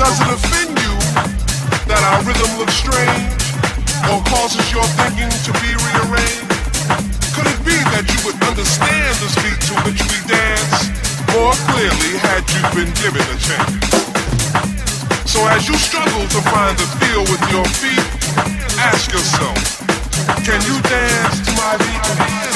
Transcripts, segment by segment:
Does it offend you that our rhythm looks strange or causes your thinking to be rearranged? Could it be that you would understand this beat to which we dance more clearly had you been given a chance? So as you struggle to find the feel with your feet, ask yourself, can you dance to my beat?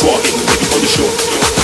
And maybe on the shore.